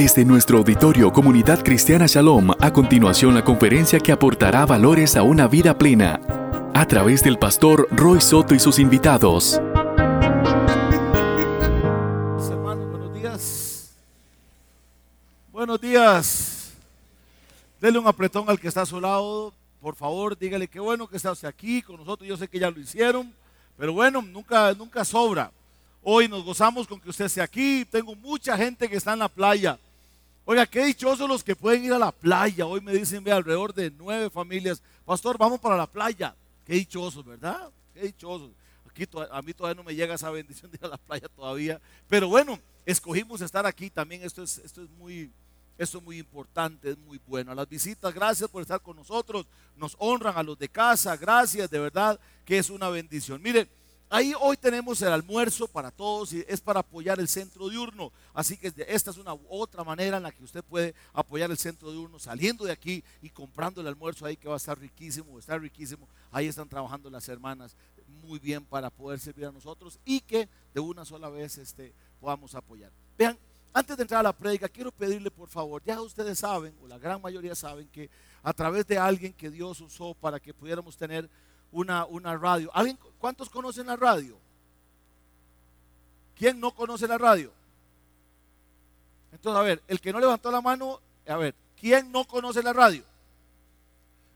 Desde nuestro auditorio Comunidad Cristiana Shalom, a continuación la conferencia que aportará valores a una vida plena, a través del pastor Roy Soto y sus invitados. Hermanos, buenos días. Buenos días. Dele un apretón al que está a su lado. Por favor, dígale qué bueno que está usted aquí con nosotros. Yo sé que ya lo hicieron, pero bueno, nunca, nunca sobra. Hoy nos gozamos con que usted esté aquí. Tengo mucha gente que está en la playa. Oiga, qué dichosos los que pueden ir a la playa. Hoy me dicen, ve, alrededor de nueve familias. Pastor, vamos para la playa. Qué dichosos, ¿verdad? Qué dichosos. Aquí a mí todavía no me llega esa bendición de ir a la playa todavía. Pero bueno, escogimos estar aquí también. Esto es, esto es muy, esto es muy importante, es muy bueno. A las visitas, gracias por estar con nosotros. Nos honran a los de casa. Gracias, de verdad que es una bendición. Mire, Ahí hoy tenemos el almuerzo para todos y es para apoyar el centro diurno. Así que esta es una otra manera en la que usted puede apoyar el centro diurno saliendo de aquí y comprando el almuerzo ahí que va a estar riquísimo, está riquísimo. Ahí están trabajando las hermanas muy bien para poder servir a nosotros y que de una sola vez este, podamos apoyar. Vean, antes de entrar a la prédica, quiero pedirle por favor, ya ustedes saben, o la gran mayoría saben, que a través de alguien que Dios usó para que pudiéramos tener una, una radio. ¿Alguien, ¿Cuántos conocen la radio? ¿Quién no conoce la radio? Entonces, a ver, el que no levantó la mano, a ver, ¿quién no conoce la radio?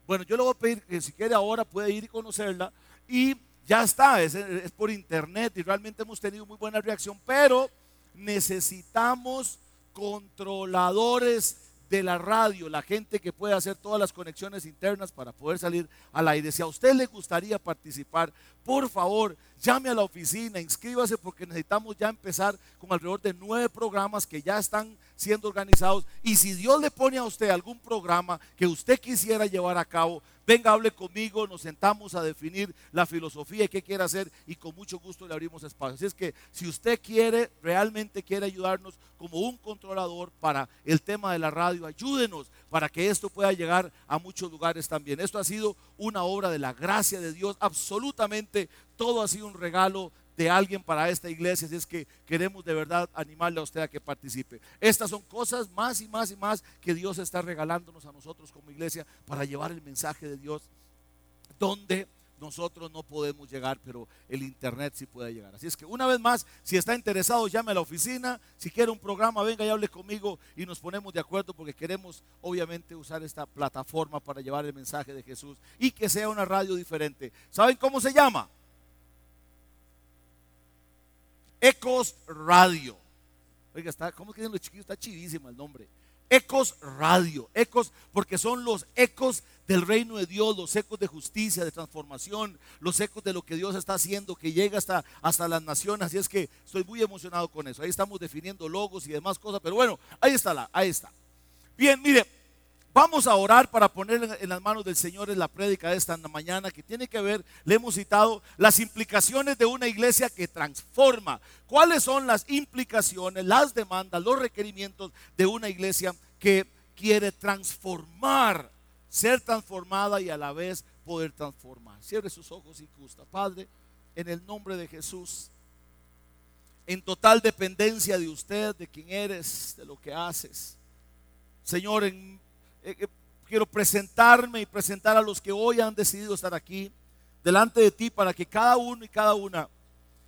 Bueno, yo le voy a pedir que si quiere ahora puede ir y conocerla y ya está, es, es por internet y realmente hemos tenido muy buena reacción, pero necesitamos controladores de la radio, la gente que puede hacer todas las conexiones internas para poder salir al aire. Si a usted le gustaría participar, por favor, llame a la oficina, inscríbase porque necesitamos ya empezar con alrededor de nueve programas que ya están siendo organizados. Y si Dios le pone a usted algún programa que usted quisiera llevar a cabo, venga, hable conmigo, nos sentamos a definir la filosofía y qué quiere hacer y con mucho gusto le abrimos espacio. Así es que si usted quiere, realmente quiere ayudarnos como un controlador para el tema de la radio, ayúdenos para que esto pueda llegar a muchos lugares también. Esto ha sido una obra de la gracia de Dios, absolutamente todo ha sido un regalo de alguien para esta iglesia, así es que queremos de verdad animarle a usted a que participe. Estas son cosas más y más y más que Dios está regalándonos a nosotros como iglesia para llevar el mensaje de Dios donde nosotros no podemos llegar, pero el internet sí puede llegar. Así es que una vez más, si está interesado, llame a la oficina, si quiere un programa, venga y hable conmigo y nos ponemos de acuerdo porque queremos obviamente usar esta plataforma para llevar el mensaje de Jesús y que sea una radio diferente. ¿Saben cómo se llama? Ecos Radio. Oiga, está, ¿cómo que los chiquillos? Está chidísimo el nombre. Ecos Radio. Ecos, porque son los ecos del reino de Dios, los ecos de justicia, de transformación, los ecos de lo que Dios está haciendo, que llega hasta, hasta las naciones. Así es que estoy muy emocionado con eso. Ahí estamos definiendo logos y demás cosas, pero bueno, ahí está la, ahí está. Bien, mire, Vamos a orar para poner en las manos del Señor en la prédica de esta mañana que tiene que ver, le hemos citado, las implicaciones de una iglesia que transforma. ¿Cuáles son las implicaciones, las demandas, los requerimientos de una iglesia que quiere transformar, ser transformada y a la vez poder transformar? Cierre sus ojos y gusta. Padre, en el nombre de Jesús, en total dependencia de usted, de quién eres, de lo que haces. Señor, en eh, eh, quiero presentarme y presentar a los que hoy han decidido estar aquí delante de ti para que cada uno y cada una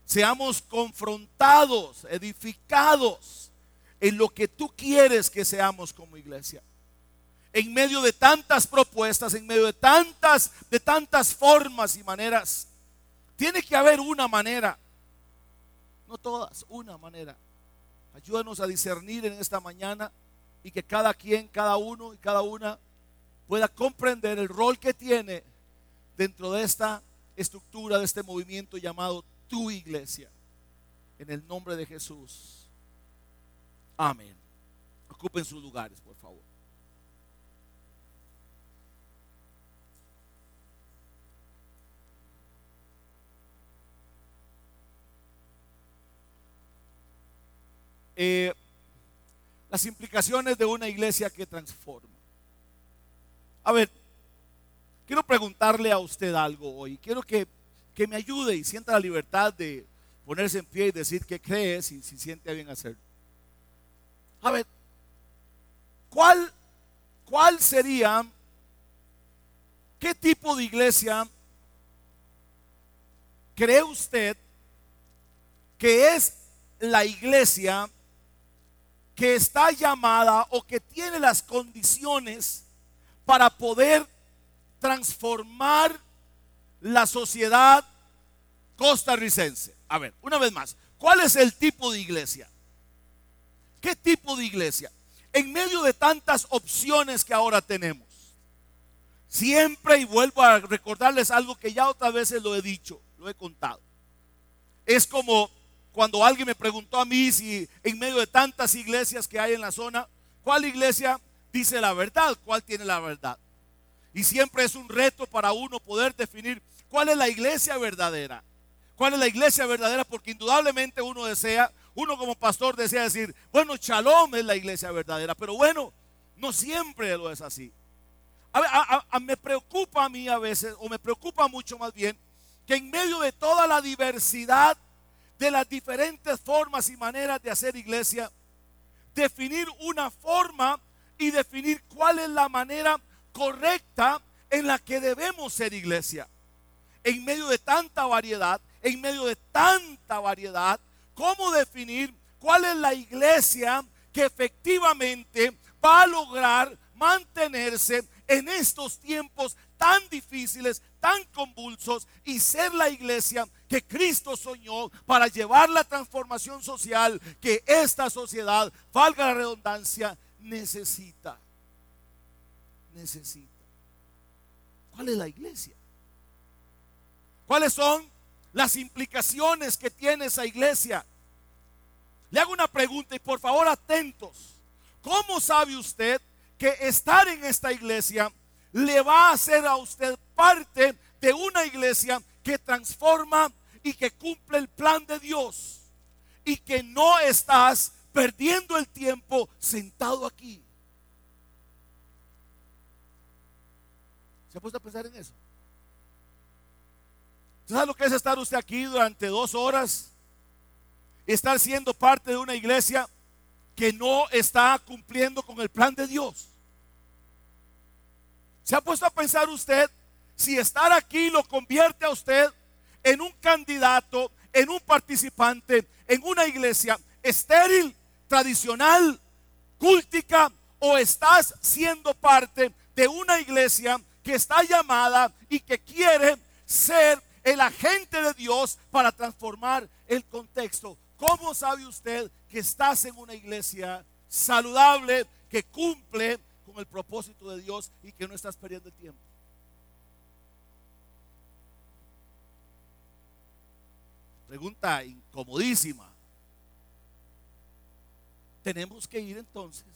seamos confrontados, edificados en lo que tú quieres que seamos como iglesia. En medio de tantas propuestas, en medio de tantas de tantas formas y maneras, tiene que haber una manera. No todas, una manera. Ayúdanos a discernir en esta mañana y que cada quien, cada uno y cada una pueda comprender el rol que tiene dentro de esta estructura, de este movimiento llamado tu iglesia. En el nombre de Jesús. Amén. Ocupen sus lugares, por favor. Eh, las implicaciones de una iglesia que transforma. A ver, quiero preguntarle a usted algo hoy. Quiero que, que me ayude y sienta la libertad de ponerse en pie y decir que cree si, si siente bien hacerlo. A ver, ¿cuál, cuál sería, qué tipo de iglesia cree usted que es la iglesia que está llamada o que tiene las condiciones para poder transformar la sociedad costarricense. A ver, una vez más, ¿cuál es el tipo de iglesia? ¿Qué tipo de iglesia? En medio de tantas opciones que ahora tenemos, siempre, y vuelvo a recordarles algo que ya otras veces lo he dicho, lo he contado, es como cuando alguien me preguntó a mí si en medio de tantas iglesias que hay en la zona, ¿cuál iglesia dice la verdad? ¿Cuál tiene la verdad? Y siempre es un reto para uno poder definir cuál es la iglesia verdadera. ¿Cuál es la iglesia verdadera? Porque indudablemente uno desea, uno como pastor desea decir, bueno, Shalom es la iglesia verdadera, pero bueno, no siempre lo es así. me preocupa a mí a veces, o me preocupa mucho más bien, que en medio de toda la diversidad de las diferentes formas y maneras de hacer iglesia, definir una forma y definir cuál es la manera correcta en la que debemos ser iglesia. En medio de tanta variedad, en medio de tanta variedad, ¿cómo definir cuál es la iglesia que efectivamente va a lograr mantenerse en estos tiempos tan difíciles, tan convulsos y ser la iglesia que Cristo soñó para llevar la transformación social que esta sociedad, valga la redundancia, necesita. Necesita. ¿Cuál es la iglesia? ¿Cuáles son las implicaciones que tiene esa iglesia? Le hago una pregunta y por favor atentos. ¿Cómo sabe usted que estar en esta iglesia le va a hacer a usted parte de una iglesia que transforma y que cumple el plan de Dios y que no estás perdiendo el tiempo sentado aquí. ¿Se ha puesto a pensar en eso? ¿Sabe lo que es estar usted aquí durante dos horas? Estar siendo parte de una iglesia que no está cumpliendo con el plan de Dios. ¿Se ha puesto a pensar usted si estar aquí lo convierte a usted en un candidato, en un participante, en una iglesia estéril, tradicional, cúltica, o estás siendo parte de una iglesia que está llamada y que quiere ser el agente de Dios para transformar el contexto. ¿Cómo sabe usted que estás en una iglesia saludable, que cumple con el propósito de Dios y que no estás perdiendo el tiempo? Pregunta incomodísima. Tenemos que ir entonces,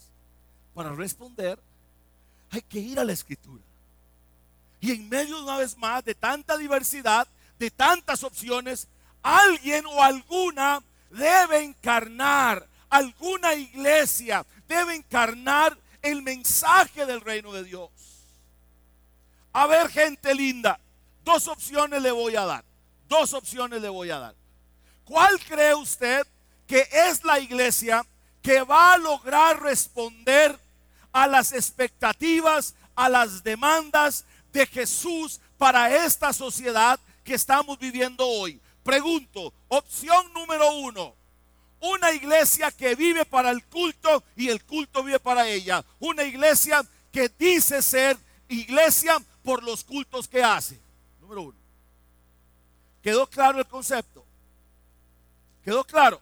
para responder, hay que ir a la escritura. Y en medio una vez más de tanta diversidad, de tantas opciones, alguien o alguna debe encarnar, alguna iglesia debe encarnar el mensaje del reino de Dios. A ver, gente linda, dos opciones le voy a dar. Dos opciones le voy a dar. ¿Cuál cree usted que es la iglesia que va a lograr responder a las expectativas, a las demandas de Jesús para esta sociedad que estamos viviendo hoy? Pregunto, opción número uno, una iglesia que vive para el culto y el culto vive para ella. Una iglesia que dice ser iglesia por los cultos que hace. Número uno. ¿Quedó claro el concepto? ¿Quedó claro?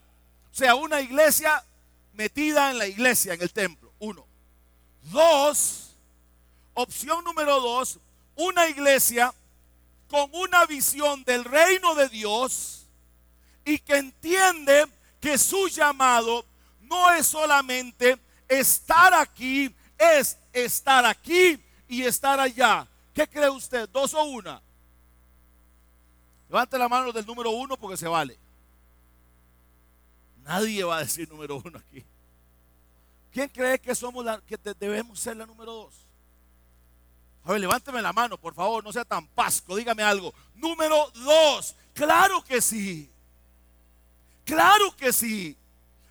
O sea, una iglesia metida en la iglesia, en el templo. Uno. Dos, opción número dos, una iglesia con una visión del reino de Dios y que entiende que su llamado no es solamente estar aquí, es estar aquí y estar allá. ¿Qué cree usted? ¿Dos o una? Levante la mano del número uno porque se vale. Nadie va a decir número uno aquí. ¿Quién cree que somos la, que debemos ser la número dos? A ver, levánteme la mano, por favor, no sea tan pasco, dígame algo. Número dos, claro que sí. Claro que sí.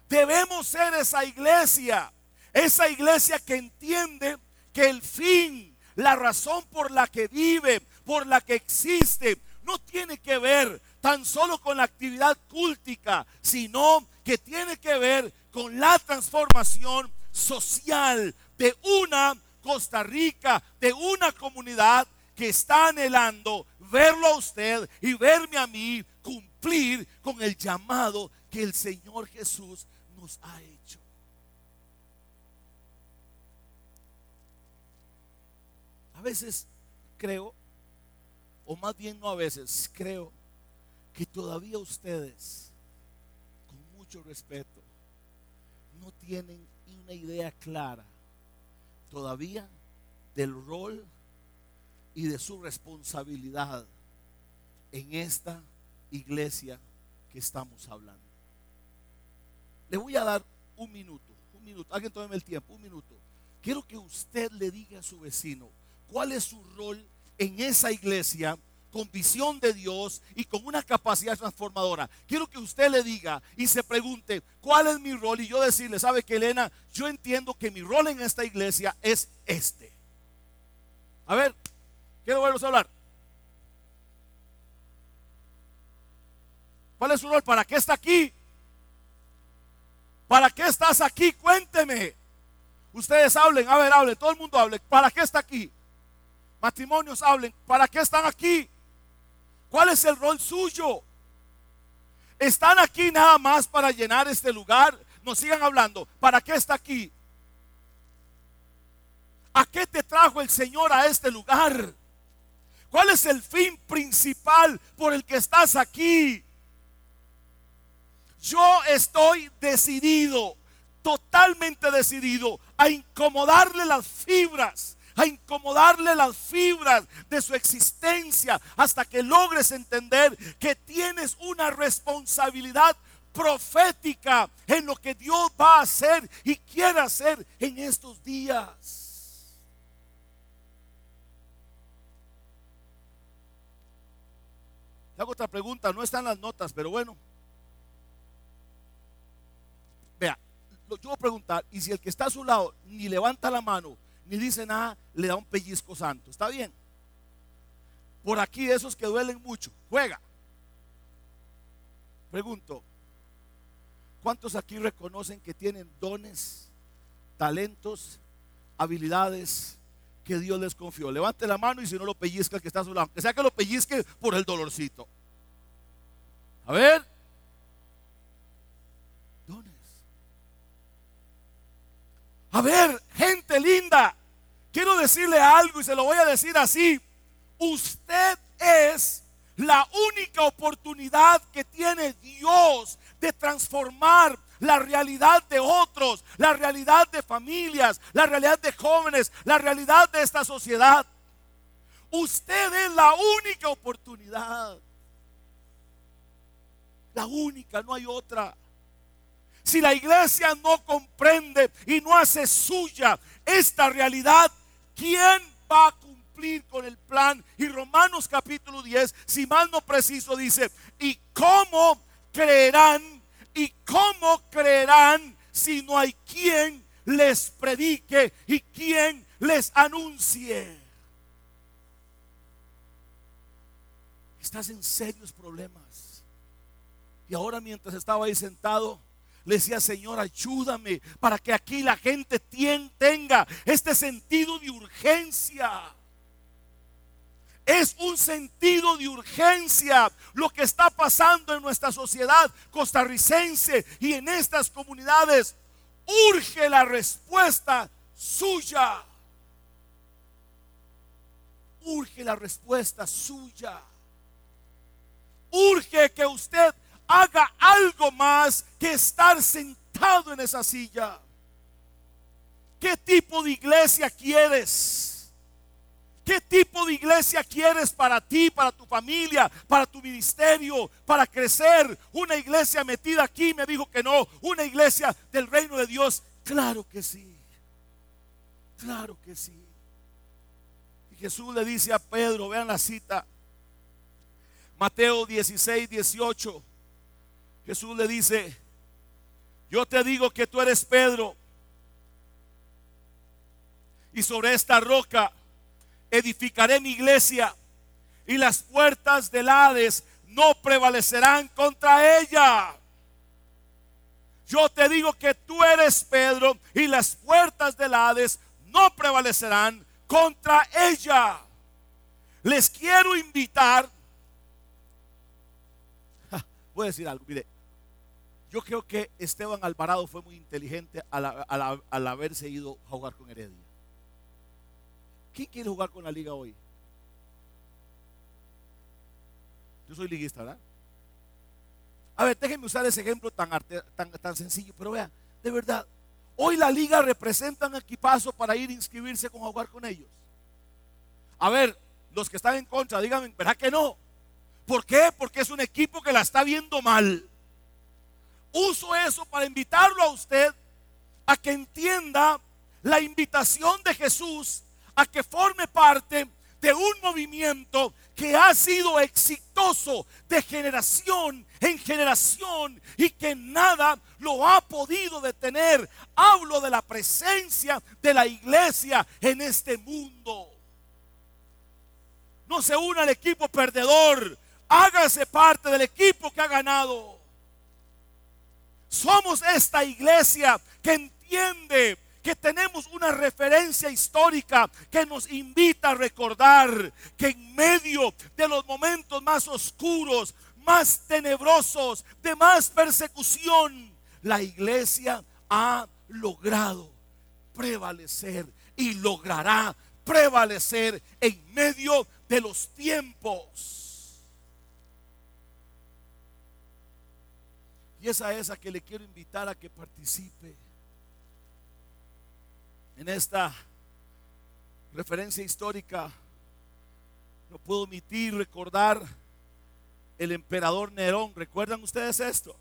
Debemos ser esa iglesia. Esa iglesia que entiende que el fin, la razón por la que vive, por la que existe, no tiene que ver tan solo con la actividad cúltica, sino que tiene que ver con la transformación social de una Costa Rica, de una comunidad que está anhelando verlo a usted y verme a mí cumplir con el llamado que el Señor Jesús nos ha hecho. A veces creo, o más bien no a veces, creo que todavía ustedes, con mucho respeto, no tienen una idea clara todavía del rol y de su responsabilidad en esta iglesia que estamos hablando. Le voy a dar un minuto, un minuto, alguien tómeme el tiempo, un minuto. Quiero que usted le diga a su vecino cuál es su rol en esa iglesia con visión de Dios y con una capacidad transformadora. Quiero que usted le diga y se pregunte, ¿cuál es mi rol? Y yo decirle, ¿sabe que Elena? Yo entiendo que mi rol en esta iglesia es este. A ver, quiero verlos hablar. ¿Cuál es su rol? ¿Para qué está aquí? ¿Para qué estás aquí? Cuénteme. Ustedes hablen, a ver, hablen, todo el mundo hable. ¿Para qué está aquí? Matrimonios hablen, ¿para qué están aquí? ¿Cuál es el rol suyo? ¿Están aquí nada más para llenar este lugar? Nos sigan hablando. ¿Para qué está aquí? ¿A qué te trajo el Señor a este lugar? ¿Cuál es el fin principal por el que estás aquí? Yo estoy decidido, totalmente decidido a incomodarle las fibras a incomodarle las fibras de su existencia hasta que logres entender que tienes una responsabilidad profética en lo que Dios va a hacer y quiere hacer en estos días. Le hago otra pregunta, no están las notas, pero bueno. Vea, yo voy a preguntar, y si el que está a su lado ni levanta la mano, ni dice nada, le da un pellizco santo. ¿Está bien? Por aquí esos que duelen mucho, juega. Pregunto, ¿cuántos aquí reconocen que tienen dones, talentos, habilidades que Dios les confió? Levante la mano y si no lo pellizca el que está a su lado, que sea que lo pellizque por el dolorcito. A ver. Dones. A ver, gente linda, quiero decirle algo y se lo voy a decir así. Usted es la única oportunidad que tiene Dios de transformar la realidad de otros, la realidad de familias, la realidad de jóvenes, la realidad de esta sociedad. Usted es la única oportunidad. La única, no hay otra. Si la iglesia no comprende y no hace suya esta realidad, ¿quién va a cumplir con el plan? Y Romanos capítulo 10, si mal no preciso, dice, ¿y cómo creerán? ¿Y cómo creerán si no hay quien les predique y quien les anuncie? Estás en serios problemas. Y ahora mientras estaba ahí sentado, le decía, Señor, ayúdame para que aquí la gente tenga este sentido de urgencia. Es un sentido de urgencia lo que está pasando en nuestra sociedad costarricense y en estas comunidades. Urge la respuesta suya. Urge la respuesta suya. Urge que usted haga algo más que estar sentado en esa silla. ¿Qué tipo de iglesia quieres? ¿Qué tipo de iglesia quieres para ti, para tu familia, para tu ministerio, para crecer? Una iglesia metida aquí me dijo que no. Una iglesia del reino de Dios. Claro que sí. Claro que sí. Y Jesús le dice a Pedro, vean la cita. Mateo 16, 18. Jesús le dice, yo te digo que tú eres Pedro y sobre esta roca edificaré mi iglesia y las puertas del Hades no prevalecerán contra ella. Yo te digo que tú eres Pedro y las puertas del Hades no prevalecerán contra ella. Les quiero invitar. Voy a decir algo, mire. Yo creo que Esteban Alvarado fue muy inteligente al, haberse ido a jugar con Heredia. ¿Quién quiere jugar con la liga hoy? Yo soy liguista, ¿verdad? A ver, déjenme usar ese ejemplo tan, tan, tan sencillo, pero vean, de verdad, hoy la liga representa un equipazo para ir a inscribirse con jugar con ellos. A ver, los que están en contra, díganme, ¿verdad que no? ¿Por qué? Porque es un equipo que la está viendo mal. Uso eso para invitarlo a usted a que entienda la invitación de Jesús a que forme parte de un movimiento que ha sido exitoso de generación en generación y que nada lo ha podido detener. Hablo de la presencia de la iglesia en este mundo. No se una al equipo perdedor, hágase parte del equipo que ha ganado. Somos esta iglesia que entiende que tenemos una referencia histórica que nos invita a recordar que en medio de los momentos más oscuros, más tenebrosos, de más persecución, la iglesia ha logrado prevalecer y logrará prevalecer en medio de los tiempos. Y esa es a que le quiero invitar a que participe en esta referencia histórica, no puedo omitir recordar el emperador Nerón. ¿Recuerdan ustedes esto?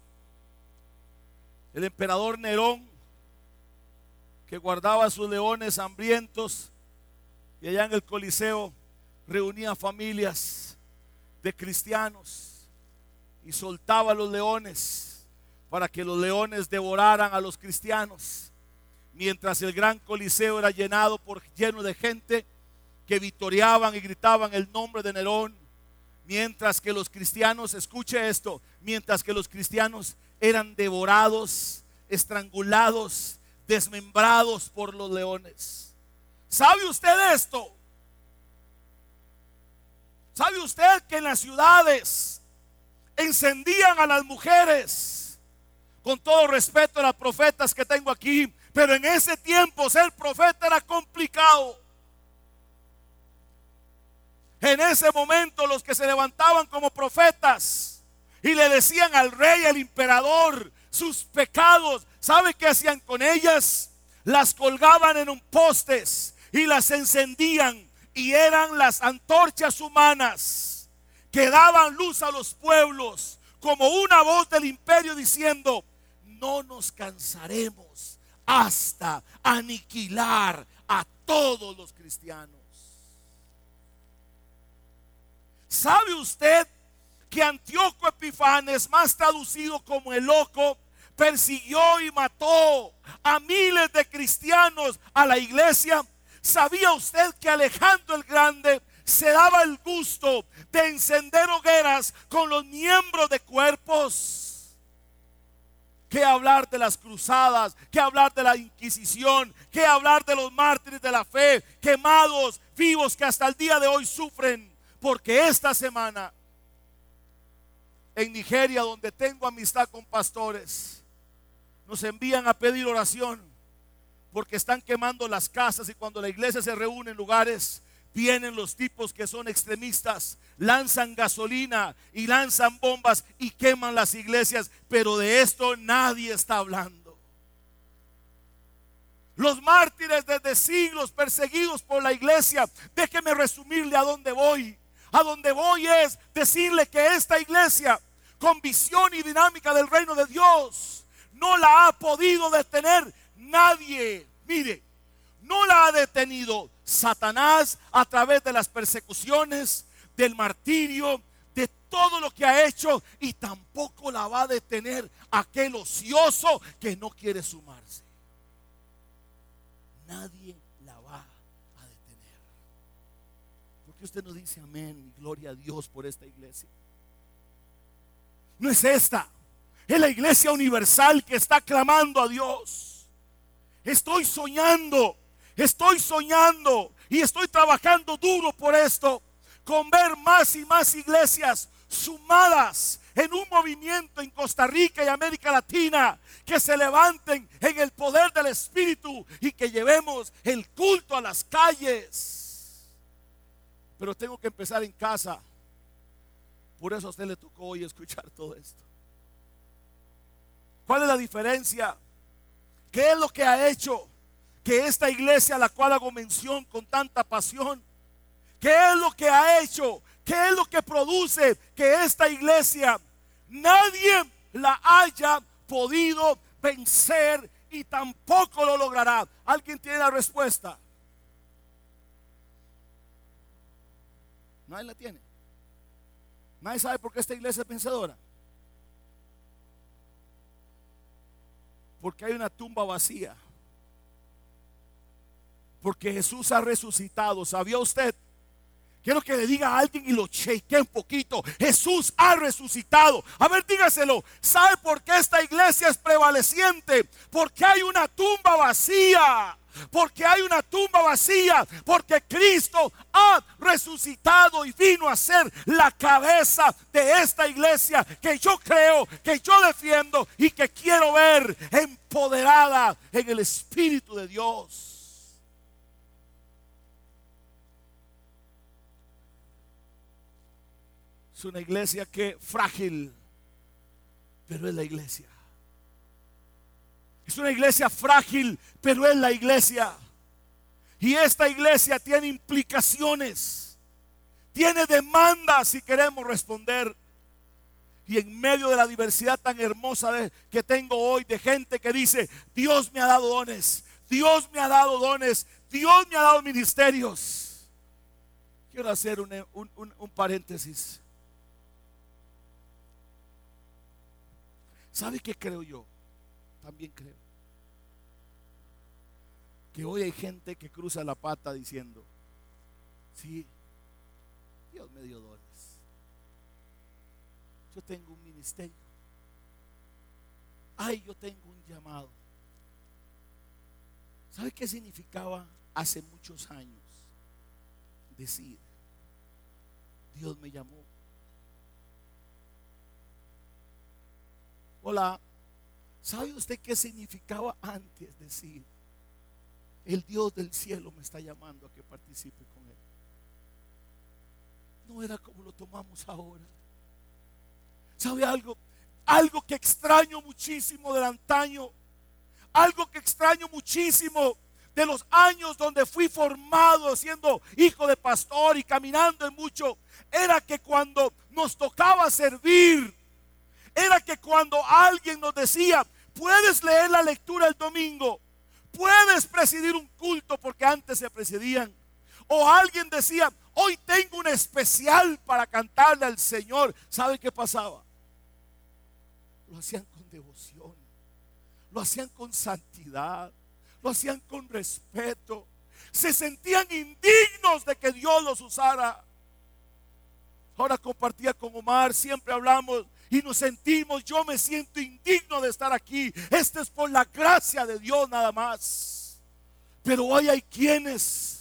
El emperador Nerón que guardaba sus leones hambrientos y allá en el Coliseo reunía familias de cristianos y soltaba a los leones para que los leones devoraran a los cristianos mientras el gran coliseo era llenado por lleno de gente que victoriaban y gritaban el nombre de Nerón, mientras que los cristianos, escuche esto, mientras que los cristianos eran devorados, estrangulados, desmembrados por los leones. ¿Sabe usted esto? ¿Sabe usted que en las ciudades encendían a las mujeres? Con todo respeto a las profetas que tengo aquí, pero en ese tiempo ser profeta era complicado. En ese momento los que se levantaban como profetas y le decían al rey, al emperador, sus pecados, ¿sabe qué hacían con ellas? Las colgaban en un postes y las encendían y eran las antorchas humanas que daban luz a los pueblos como una voz del imperio diciendo, no nos cansaremos hasta aniquilar a todos los cristianos. ¿Sabe usted que Antíoco Epifanes, más traducido como el loco, persiguió y mató a miles de cristianos a la iglesia? ¿Sabía usted que Alejandro el Grande se daba el gusto de encender hogueras con los miembros de cuerpos? ¿Qué hablar de las cruzadas? ¿Qué hablar de la Inquisición? ¿Qué hablar de los mártires de la fe? Quemados, vivos que hasta el día de hoy sufren. Porque esta semana en Nigeria, donde tengo amistad con pastores, nos envían a pedir oración porque están quemando las casas y cuando la iglesia se reúne en lugares vienen los tipos que son extremistas, lanzan gasolina y lanzan bombas y queman las iglesias, pero de esto nadie está hablando. Los mártires desde siglos perseguidos por la iglesia, déjeme resumirle a dónde voy. A dónde voy es decirle que esta iglesia, con visión y dinámica del reino de Dios, no la ha podido detener nadie. Mire, no la ha detenido Satanás a través de las persecuciones, del martirio, de todo lo que ha hecho y tampoco la va a detener aquel ocioso que no quiere sumarse. Nadie la va ¿Por qué usted no dice amén y gloria a Dios por esta iglesia? No es esta. Es la iglesia universal que está clamando a Dios. Estoy soñando, estoy soñando y estoy trabajando duro por esto, con ver más y más iglesias sumadas en un movimiento en Costa Rica y América Latina que se levanten en el poder del Espíritu y que llevemos el culto a las calles. Pero tengo que empezar en casa. Por eso a usted le tocó hoy escuchar todo esto. ¿Cuál es la diferencia? ¿Qué es lo que ha hecho que esta iglesia a la cual hago mención con tanta pasión? ¿Qué es lo que ha hecho? ¿Qué es lo que produce que esta iglesia nadie la haya podido vencer y tampoco lo logrará? ¿Alguien tiene la respuesta? Nadie la tiene. Nadie sabe por qué esta iglesia es vencedora. Porque hay una tumba vacía. Porque Jesús ha resucitado. ¿Sabía usted? Quiero que le diga a alguien y lo cheque un poquito. Jesús ha resucitado. A ver, dígaselo. ¿Sabe por qué esta iglesia es prevaleciente? Porque hay una tumba vacía porque hay una tumba vacía, porque Cristo ha resucitado y vino a ser la cabeza de esta iglesia que yo creo, que yo defiendo y que quiero ver empoderada en el Espíritu de Dios. Una iglesia que frágil, pero es la iglesia. Es una iglesia frágil, pero es la iglesia. Y esta iglesia tiene implicaciones, tiene demandas si queremos responder. Y en medio de la diversidad tan hermosa que tengo hoy de gente que dice, Dios me ha dado dones, Dios me ha dado dones, Dios me ha dado ministerios. Quiero hacer un, un paréntesis. ¿Sabe qué creo yo? también creo que hoy hay gente que cruza la pata diciendo, sí, Dios me dio dones. Yo tengo un ministerio. Ay, yo tengo un llamado. ¿Sabe qué significaba hace muchos años decir, Dios me llamó? Hola, ¿Sabe usted qué significaba antes decir, el Dios del cielo me está llamando a que participe con Él? No era como lo tomamos ahora. ¿Sabe algo? Algo que extraño muchísimo del antaño. Algo que extraño muchísimo de los años donde fui formado siendo hijo de pastor y caminando en mucho. Era que cuando nos tocaba servir, era que cuando alguien nos decía, Puedes leer la lectura el domingo. Puedes presidir un culto porque antes se presidían. O alguien decía, hoy tengo un especial para cantarle al Señor. ¿Sabe qué pasaba? Lo hacían con devoción. Lo hacían con santidad. Lo hacían con respeto. Se sentían indignos de que Dios los usara. Ahora compartía con Omar, siempre hablamos y nos sentimos, yo me siento indigno de estar aquí. Esto es por la gracia de Dios nada más. Pero hoy hay quienes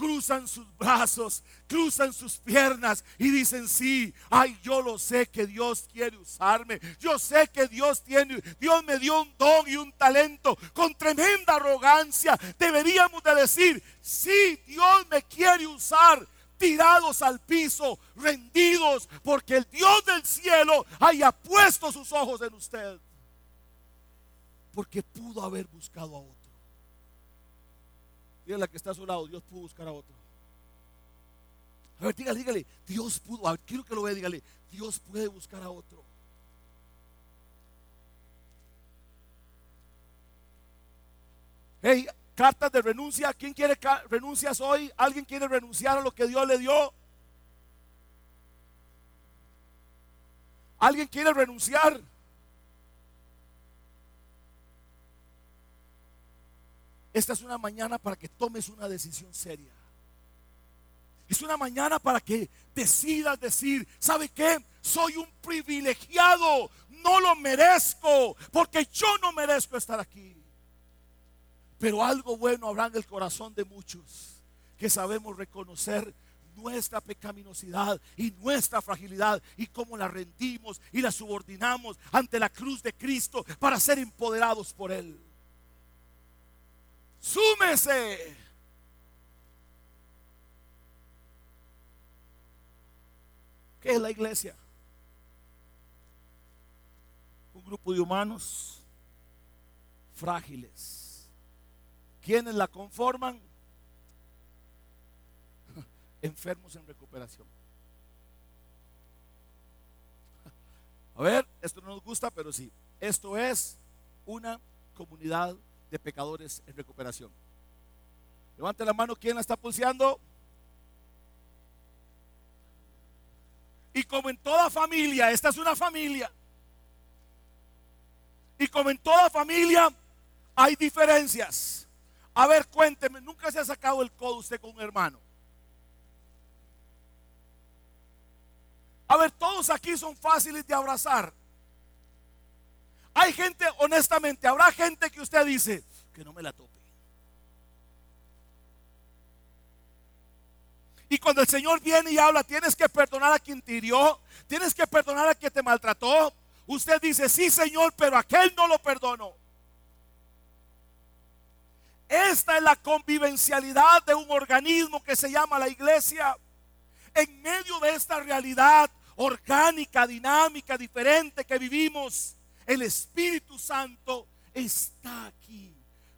cruzan sus brazos, cruzan sus piernas y dicen, sí, ay, yo lo sé que Dios quiere usarme. Yo sé que Dios tiene, Dios me dio un don y un talento con tremenda arrogancia. Deberíamos de decir, sí, Dios me quiere usar tirados al piso, rendidos, porque el Dios del cielo haya puesto sus ojos en usted. Porque pudo haber buscado a otro. Dígale la que está a su lado, Dios pudo buscar a otro. A ver, dígale, dígale, Dios pudo, quiero que lo vea, dígale, Dios puede buscar a otro. Hey, Cartas de renuncia. ¿Quién quiere renuncias hoy? ¿Alguien quiere renunciar a lo que Dios le dio? ¿Alguien quiere renunciar? Esta es una mañana para que tomes una decisión seria. Es una mañana para que decidas decir, ¿sabe qué? Soy un privilegiado, no lo merezco, porque yo no merezco estar aquí. Pero algo bueno habrá en el corazón de muchos que sabemos reconocer nuestra pecaminosidad y nuestra fragilidad y cómo la rendimos y la subordinamos ante la cruz de Cristo para ser empoderados por Él. Súmese. ¿Qué es la iglesia? Un grupo de humanos frágiles. ¿Quiénes la conforman? Enfermos en recuperación. A ver, esto no nos gusta, pero sí. Esto es una comunidad de pecadores en recuperación. Levante la mano, ¿quién la está pulseando? Y como en toda familia, esta es una familia. Y como en toda familia hay diferencias. A ver, cuénteme, nunca se ha sacado el codo usted con un hermano. A ver, todos aquí son fáciles de abrazar. Hay gente, honestamente, habrá gente que usted dice que no me la tope. Y cuando el Señor viene y habla, tienes que perdonar a quien te hirió, tienes que perdonar a quien te maltrató. Usted dice, sí Señor, pero aquel no lo perdono. Esta es la convivencialidad de un organismo que se llama la iglesia. En medio de esta realidad orgánica, dinámica, diferente que vivimos, el Espíritu Santo está aquí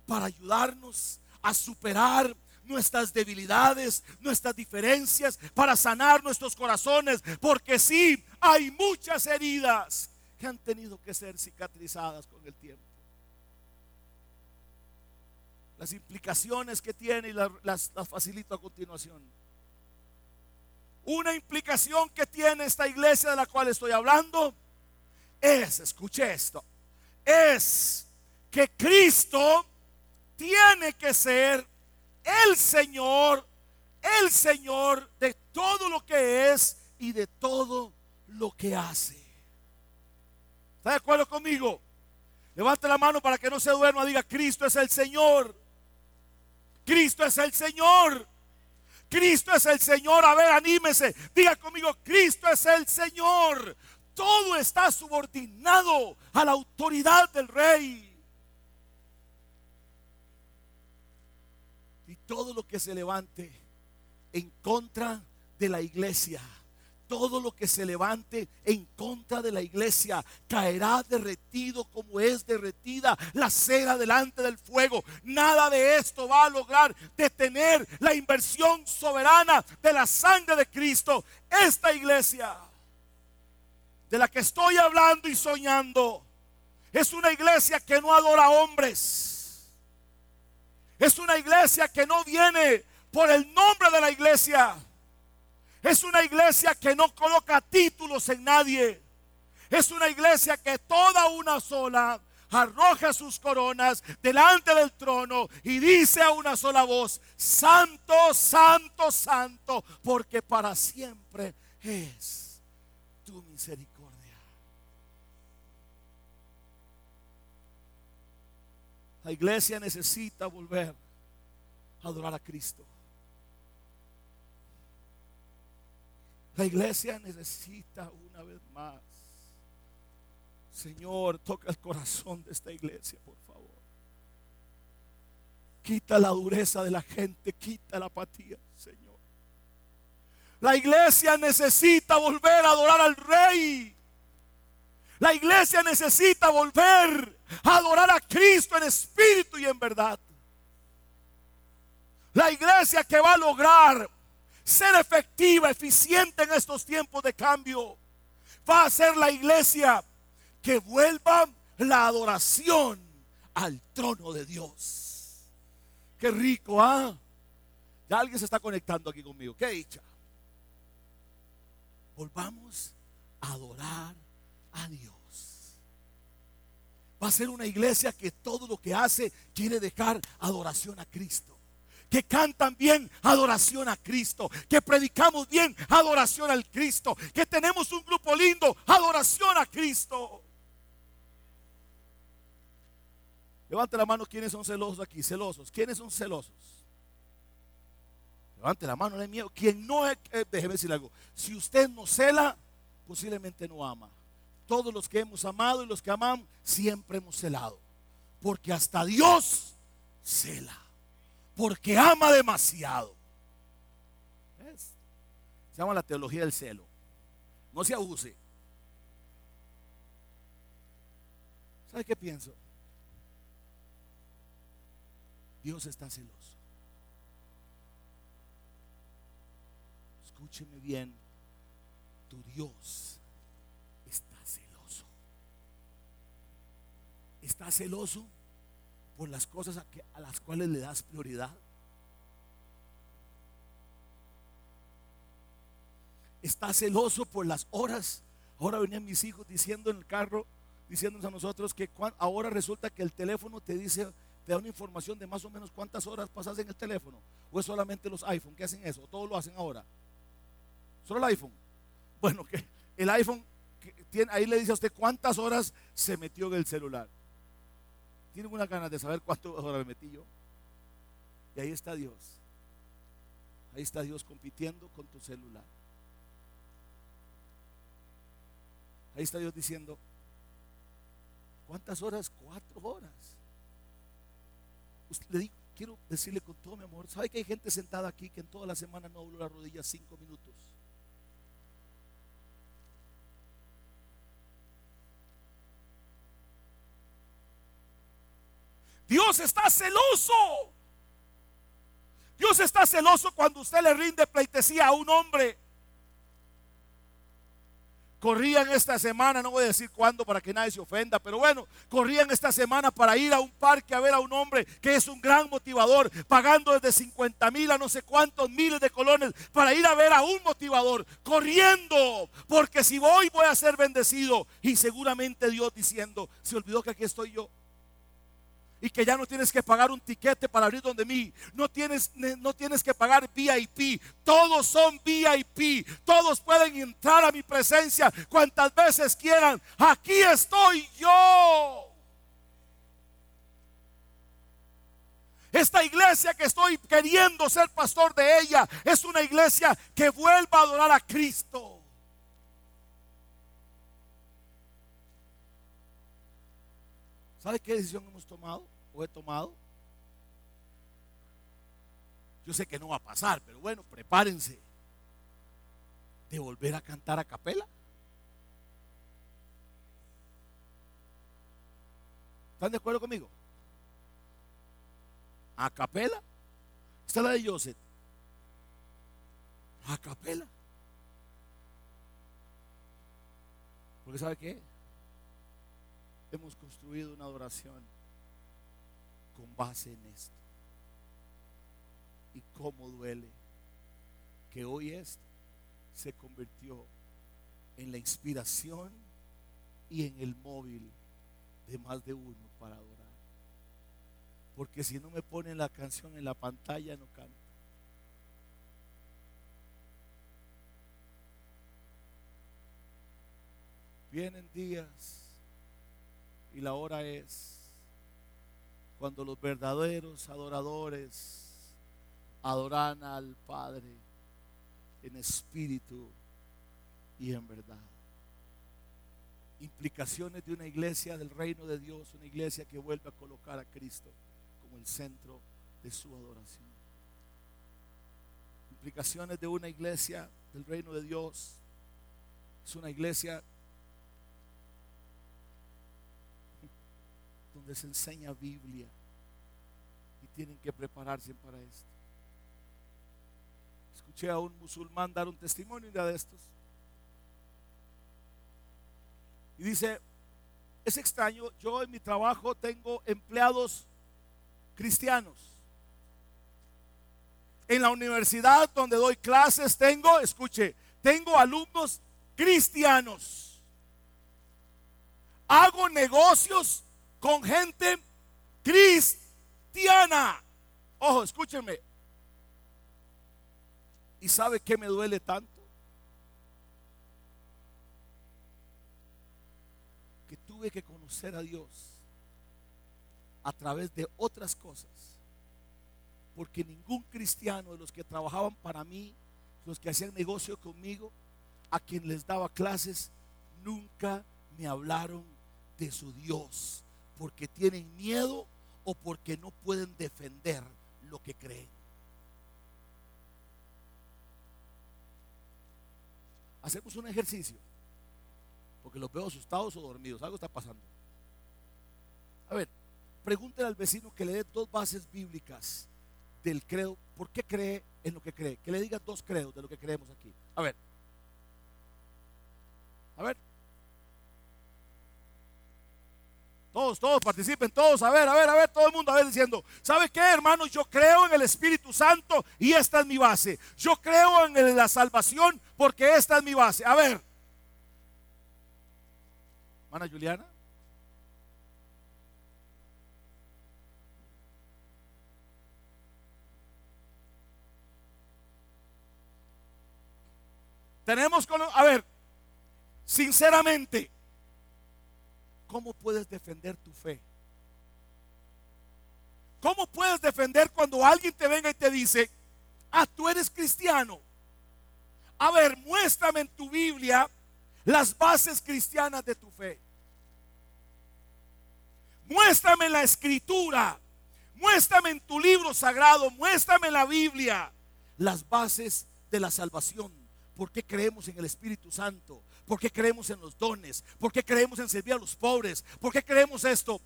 para ayudarnos a superar nuestras debilidades, nuestras diferencias, para sanar nuestros corazones, porque sí, hay muchas heridas que han tenido que ser cicatrizadas con el tiempo. Las implicaciones que tiene y las, las facilito a continuación. Una implicación que tiene esta iglesia de la cual estoy hablando es, escuche esto, es que Cristo tiene que ser el Señor, el Señor de todo lo que es y de todo lo que hace. ¿Está de acuerdo conmigo? Levante la mano para que no se duerma. Diga, Cristo es el Señor. Cristo es el Señor. Cristo es el Señor. A ver, anímese. Diga conmigo, Cristo es el Señor. Todo está subordinado a la autoridad del Rey. Y todo lo que se levante en contra de la iglesia, todo lo que se levante en contra de la iglesia caerá derretido como es derretida la cera delante del fuego. Nada de esto va a lograr detener la inversión soberana de la sangre de Cristo. Esta iglesia de la que estoy hablando y soñando es una iglesia que no adora hombres es una iglesia que no viene por el nombre de la iglesia. Es una iglesia que no coloca títulos en nadie. Es una iglesia que toda una sola arroja sus coronas delante del trono y dice a una sola voz, Santo, Santo, Santo, porque para siempre es tu misericordia. La iglesia necesita volver a adorar a Cristo. La iglesia necesita una vez más. Señor, toca el corazón de esta iglesia, por favor. Quita la dureza de la gente, quita la apatía, Señor. La iglesia necesita volver a adorar al Rey. La iglesia necesita volver a adorar a Cristo en espíritu y en verdad. La iglesia que va a lograr ser efectiva, eficiente en estos tiempos de cambio, va a ser la iglesia que vuelva la adoración al trono de Dios. Qué rico, ¿ah? Ya alguien se está conectando aquí conmigo. Qué dicha. Volvamos a adorar a Dios. Va a ser una iglesia que todo lo que hace quiere dejar adoración a Cristo. Que cantan bien adoración a Cristo, que predicamos bien adoración al Cristo, que tenemos un grupo lindo, adoración a Cristo. Levante la mano, ¿quiénes son celosos aquí? Celosos. ¿Quiénes son celosos? Levante la mano, no hay miedo. Quien no es, eh, déjeme decir algo. Si usted no cela, posiblemente no ama. Todos los que hemos amado y los que aman, siempre hemos celado. Porque hasta Dios cela. Porque ama demasiado. Se llama la teología del celo. No se abuse. ¿Sabe qué pienso? Dios está celoso. Escúcheme bien, tu Dios está celoso. Está celoso por las cosas a, las cuales le das prioridad. Está celoso por las horas. Ahora venían mis hijos diciendo en el carro, diciéndonos a nosotros que ahora resulta que el teléfono te dice te da una información de más o menos cuántas horas pasas en el teléfono. O es solamente los iPhone que hacen eso. Todos lo hacen ahora. Solo el iPhone. Bueno, el iPhone tiene, ahí le dice a usted cuántas horas se metió en el celular. Tiene una ganas de saber cuántas horas me metí yo. Y ahí está Dios. Ahí está Dios compitiendo con tu celular. Ahí está Dios diciendo, ¿cuántas horas? Cuatro horas le digo, quiero decirle con todo mi amor, ¿sabe que hay gente sentada aquí que en toda la semana no dobló la rodilla cinco minutos? Dios está celoso. Dios está celoso cuando usted le rinde pleitesía a un hombre corrían esta semana, no voy a decir cuándo para que nadie se ofenda, pero bueno, corrían esta semana para ir a un parque a ver a un hombre que es un gran motivador, pagando desde 50 mil a no sé cuántos miles de colones para ir a ver a un motivador, corriendo, porque si voy voy a ser bendecido. Y seguramente Dios diciendo, se olvidó que aquí estoy yo y que ya no tienes que pagar un tiquete para abrir donde mí. No tienes, no tienes que pagar VIP. Todos son VIP. Todos pueden entrar a mi presencia cuantas veces quieran. Aquí estoy yo. Esta iglesia que estoy queriendo ser pastor de ella es una iglesia que vuelva a adorar a Cristo. ¿Sabe qué decisión hemos tomado? o he tomado. Yo sé que no va a pasar, pero bueno, prepárense de volver a cantar a capela. ¿Están de acuerdo conmigo? A capela. Esta es la de Joseph. A capela. Porque ¿sabe qué? Hemos construido una adoración con base en esto. Y cómo duele que hoy esto se convirtió en la inspiración y en el móvil de más de uno para adorar. Porque si no me ponen la canción en la pantalla no canto. Vienen días y la hora es cuando los verdaderos adoradores adoran al Padre en espíritu y en verdad. Implicaciones de una iglesia del reino de Dios, una iglesia que vuelve a colocar a Cristo como el centro de su adoración. Implicaciones de una iglesia del reino de Dios es una iglesia donde se enseña Biblia y tienen que prepararse para esto. Escuché a un musulmán dar un testimonio de estos. Y dice, es extraño, yo en mi trabajo tengo empleados cristianos. En la universidad donde doy clases tengo, escuche, tengo alumnos cristianos. Hago negocios con gente cristiana. Ojo, escúchenme. ¿Y sabe qué me duele tanto? Que tuve que conocer a Dios a través de otras cosas. Porque ningún cristiano de los que trabajaban para mí, los que hacían negocio conmigo, a quien les daba clases, nunca me hablaron de su Dios. Porque tienen miedo o porque no pueden defender lo que creen. Hacemos un ejercicio, porque los veo asustados o dormidos, algo está pasando. A ver, pregúntele al vecino que le dé dos bases bíblicas del credo. ¿Por qué cree en lo que cree? Que le diga dos credos de lo que creemos aquí. A ver. A ver. Todos, todos participen, todos, a ver, a ver, a ver, todo el mundo a ver diciendo, ¿sabe qué, hermano? Yo creo en el Espíritu Santo y esta es mi base. Yo creo en la salvación porque esta es mi base. A ver. Hermana Juliana. Tenemos a ver, sinceramente, ¿cómo puedes defender tu fe? ¿Cómo puedes defender cuando alguien te venga y te dice, ah, tú eres cristiano? A ver, muéstrame en tu Biblia las bases cristianas de tu fe. Muéstrame en la escritura, muéstrame en tu libro sagrado, muéstrame en la Biblia las bases de la salvación. ¿Por qué creemos en el Espíritu Santo? ¿Por qué creemos en los dones? ¿Por qué creemos en servir a los pobres? ¿Por qué creemos esto?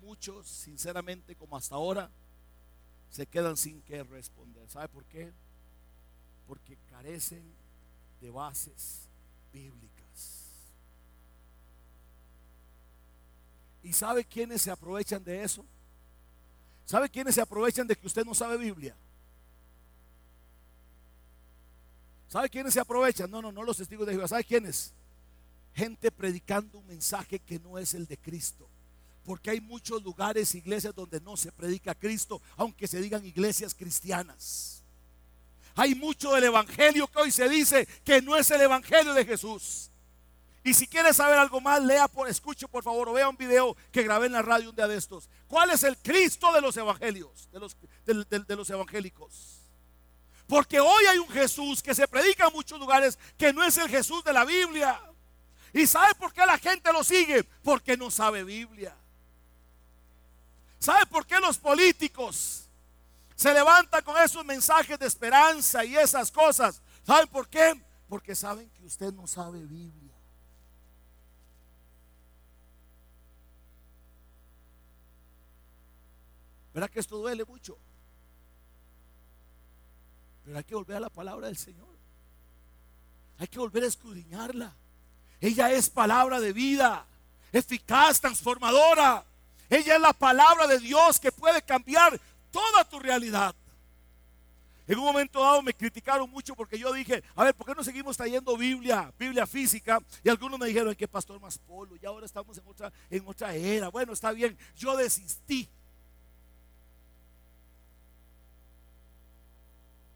Muchos, sinceramente, como hasta ahora, se quedan sin que responder. ¿Sabe por qué? Porque carecen de bases bíblicas. ¿Y sabe quiénes se aprovechan de eso? ¿Sabe quiénes se aprovechan de que usted no sabe Biblia? ¿Sabe quiénes se aprovechan? No, no, no los testigos de Jehová. ¿Sabe quiénes? Gente predicando un mensaje que no es el de Cristo. Porque hay muchos lugares, iglesias donde no se predica Cristo, aunque se digan iglesias cristianas. Hay mucho del Evangelio que hoy se dice que no es el Evangelio de Jesús. Y si quieres saber algo más, lea por, escuche por favor, o vea un video que grabé en la radio un día de estos. ¿Cuál es el Cristo de los evangelios? De los, de los evangélicos. Porque hoy hay un Jesús que se predica en muchos lugares que no es el Jesús de la Biblia. ¿Y sabe por qué la gente lo sigue? Porque no sabe Biblia. ¿Sabe por qué los políticos se levantan con esos mensajes de esperanza y esas cosas? ¿Saben por qué? Porque saben que usted no sabe Biblia. ¿Verdad que esto duele mucho? Pero hay que volver a la palabra del Señor. Hay que volver a escudriñarla. Ella es palabra de vida, eficaz, transformadora. Ella es la palabra de Dios que puede cambiar toda tu realidad. En un momento dado me criticaron mucho porque yo dije, a ver, ¿por qué no seguimos trayendo Biblia, Biblia física? Y algunos me dijeron, que pastor más polo, y ahora estamos en otra, en otra era. Bueno, está bien, yo desistí.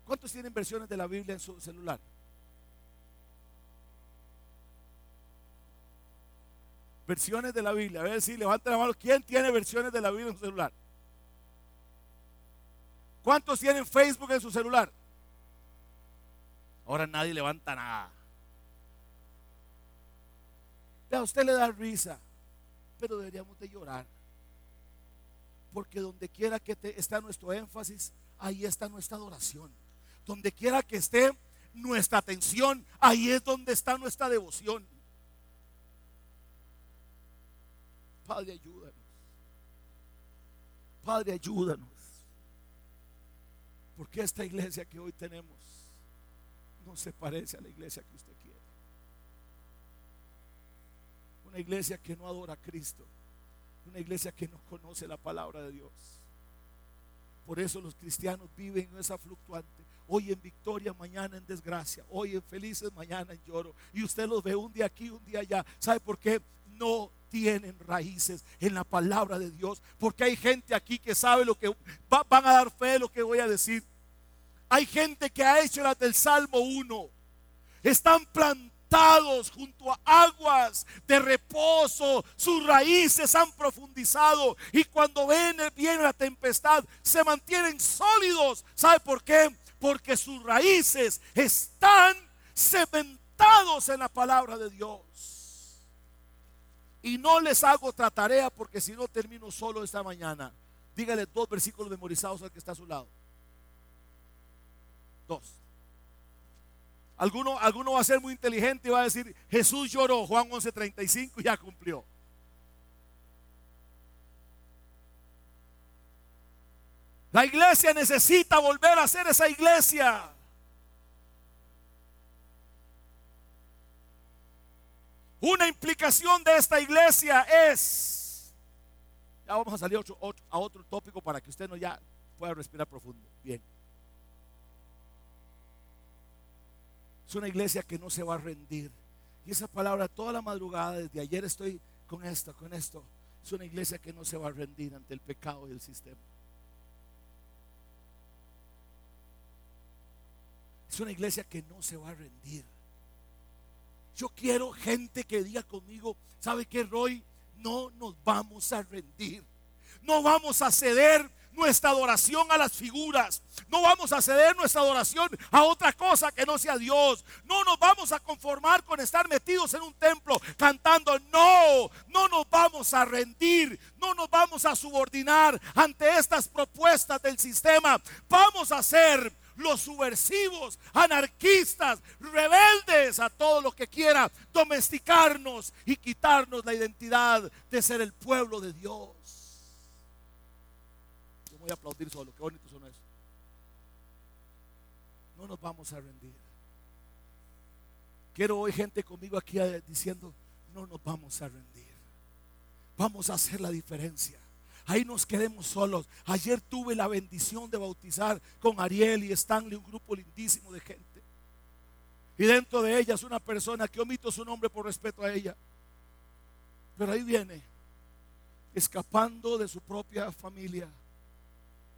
¿Cuántos tienen versiones de la Biblia en su celular? Versiones de la Biblia. A ver si levanten la mano. ¿Quién tiene versiones de la Biblia en su celular? ¿Cuántos tienen Facebook en su celular? Ahora nadie levanta nada. A usted le da risa, pero deberíamos de llorar. Porque donde quiera que está nuestro énfasis, ahí está nuestra adoración. Donde quiera que esté nuestra atención, ahí es donde está nuestra devoción. Padre, ayúdanos. Padre, ayúdanos. Porque esta iglesia que hoy tenemos no se parece a la iglesia que usted quiere. Una iglesia que no adora a Cristo. Una iglesia que no conoce la palabra de Dios. Por eso los cristianos viven en esa fluctuante hoy en victoria, mañana en desgracia, hoy en felices, mañana en lloro. Y usted los ve un día aquí, un día allá. ¿Sabe por qué? No tienen raíces en la palabra de Dios. Porque hay gente aquí que sabe lo que van a dar fe de lo que voy a decir. Hay gente que ha hecho las del Salmo 1. Están plantados junto a aguas de reposo. Sus raíces han profundizado. Y cuando viene, viene la tempestad, se mantienen sólidos. ¿Sabe por qué? Porque sus raíces están cementados en la palabra de Dios. Y no les hago otra tarea porque si no termino solo esta mañana. Dígale dos versículos memorizados al que está a su lado. Dos. Alguno, alguno va a ser muy inteligente y va a decir, Jesús lloró, Juan 11:35 y ya cumplió. La iglesia necesita volver a ser esa iglesia. Una implicación de esta iglesia es, ya vamos a salir a otro, tópico para que usted no ya pueda respirar profundo. Bien. Es una iglesia que no se va a rendir. Y esa palabra toda la madrugada, desde ayer estoy con esto, con esto. Es una iglesia que no se va a rendir ante el pecado y el sistema. Es una iglesia que no se va a rendir. Yo quiero gente que diga conmigo, ¿sabe qué, Roy? No nos vamos a rendir. No vamos a ceder nuestra adoración a las figuras. No vamos a ceder nuestra adoración a otra cosa que no sea Dios. No nos vamos a conformar con estar metidos en un templo cantando. No, no nos vamos a rendir. No nos vamos a subordinar ante estas propuestas del sistema. Vamos a ser los subversivos, anarquistas, rebeldes, a todo lo que quiera domesticarnos y quitarnos la identidad de ser el pueblo de Dios. Yo voy a aplaudir solo, qué bonito son eso. No nos vamos a rendir. Quiero hoy gente conmigo aquí diciendo, no nos vamos a rendir. Vamos a hacer la diferencia ahí nos quedemos solos. Ayer tuve la bendición de bautizar con Ariel y Stanley, un grupo lindísimo de gente. Y dentro de ellas una persona que omito su nombre por respeto a ella. Pero ahí viene, escapando de su propia familia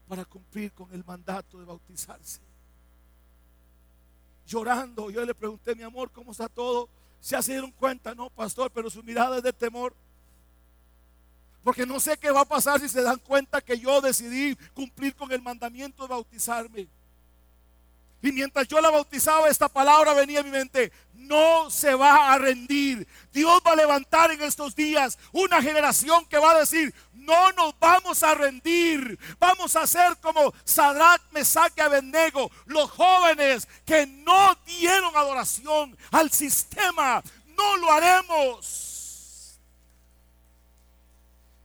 para cumplir con el mandato de bautizarse. Llorando, yo le pregunté, mi amor, ¿cómo está todo? ¿Se dieron cuenta? No, pastor, pero su mirada es de temor. Porque no sé qué va a pasar si se dan cuenta que yo decidí cumplir con el mandamiento de bautizarme. Y mientras yo la bautizaba, esta palabra venía a mi mente. No se va a rendir. Dios va a levantar en estos días una generación que va a decir, no nos vamos a rendir. Vamos a ser como Sadrach, Mesach y Abednego, los jóvenes que no dieron adoración al sistema. No lo haremos.